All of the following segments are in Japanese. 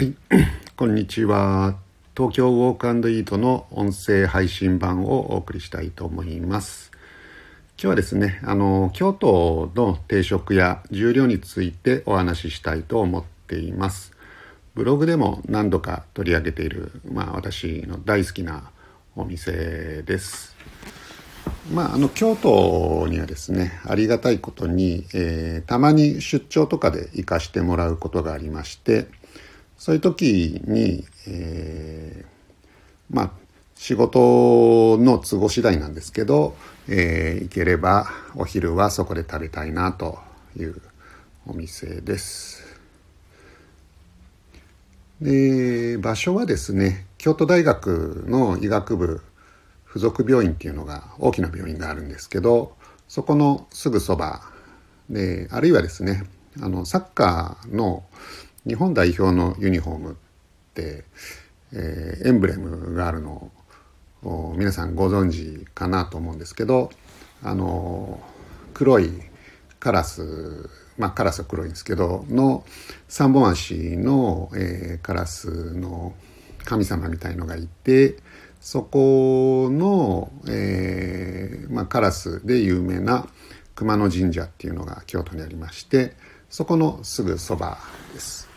はい、こんにちは。東京ウォークイートの音声配信版をお送りしたいと思います。今日はですね、あの、京都の定食や重量についてお話ししたいと思っています。ブログでも何度か取り上げている、まあ私の大好きなお店です。まあ、あの京都にはですねありがたいことに、えーたまに出張とかで行かしてもらうことがありましてそういう時に、えーまあ仕事の都合次第なんですけど、えー行ければお昼はそこで食べたいなというお店です。で場所はですね京都大学の医学部附属病院っていうのが大きな病院があるんですけどそこのすぐそばであるいはですねあのサッカーの日本代表のユニフォームって、えーエンブレムがあるのを皆さんご存知かなと思うんですけどあの黒いカラスまあカラスは黒いんですけどの三本足の、えーカラスの神様みたいのがいてそこの、えーまあ、カラスで有名な熊野神社っていうのが京都にありましてそこのすぐそばです。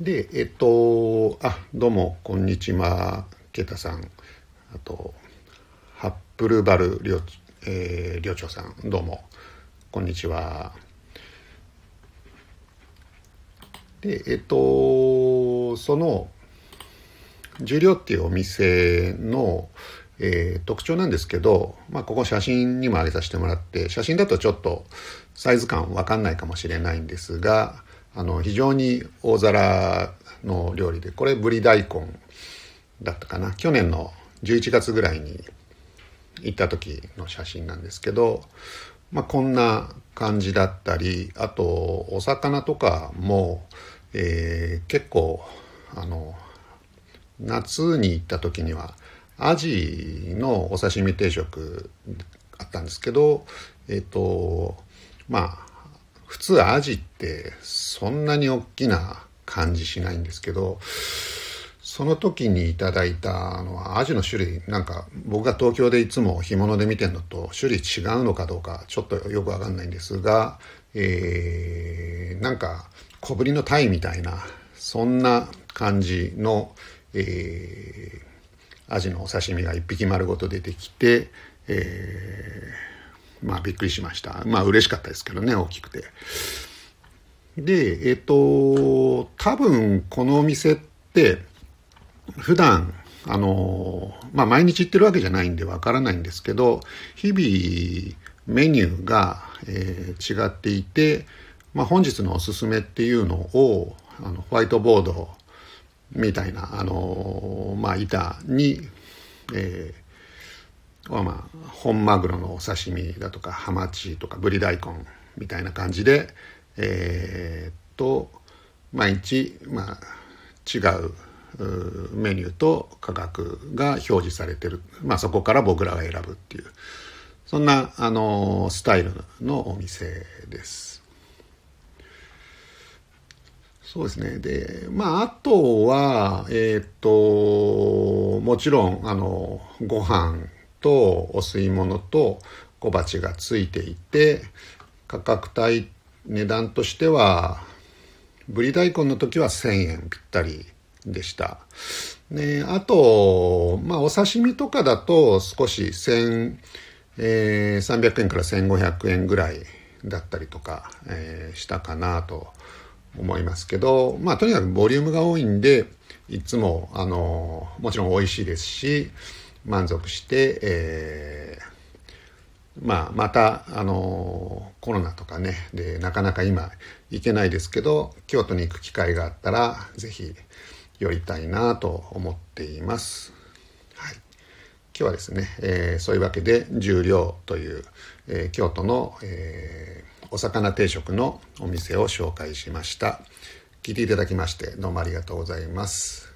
でえっとあどうもこんにちはケタさんあとハップルバル寮,、えー寮長さんどうもこんにちは。でえっとその重量っていうお店の、えー特徴なんですけど、まあ、ここ写真にも上げさせてもらって写真だとちょっとサイズ感わかんないかもしれないんですがあの非常に大皿の料理でこれぶり大根だったかな。去年の11月ぐらいに行った時の写真なんですけど、まあ、こんな感じだったりあとお魚とかも、えー結構あの夏に行った時にはアジのお刺身定食あったんですけどえっ、とまあ普通アジってそんなに大きな感じしないんですけどその時にいただいたのアジの種類なんか僕が東京でいつも干物で見てるのと種類違うのかどうかちょっとよくわかんないんですが、えーなんか小ぶりのタイみたいなそんな感じの、えーアジのお刺身が一匹丸ごと出てきて、えーまあびっくりしましたまあ嬉しかったですけどね大きくて。でえっ、と多分このお店って普段あのまあ毎日行ってるわけじゃないんでわからないんですけど日々メニューが、えー違っていて、まあ、本日のおすすめっていうのをあのホワイトボードみたいなあのまあ板に、えーはまあ本マグロのお刺身だとかハマチとかブリ大根みたいな感じでえーっと毎日まあ違ううメニューと価格が表示されてる、まあ、そこから僕らが選ぶっていうそんなあのスタイルのお店です。そうですね。で、まあ、あとは、えーっと、もちろん、あの、ご飯とお吸い物と小鉢がついていて、価格帯、値段としては、ぶり大根の時は1000円ぴったりでした。ね、あと、まあ、お刺身とかだと少し千、えー、300円から1500円ぐらいだったりとか、えーしたかなと思いますけど、まあ、とにかくボリュームが多いんでいつもあのもちろん美味しいですし満足して、えーまあ、またあのコロナとかねでなかなか今行けないですけど京都に行く機会があったらぜひ寄りたいなと思っています。はい。今日はですね、えーそういうわけで重量という、えー京都の、えお魚定食のお店を紹介しました。聞いていただきましてどうもありがとうございます。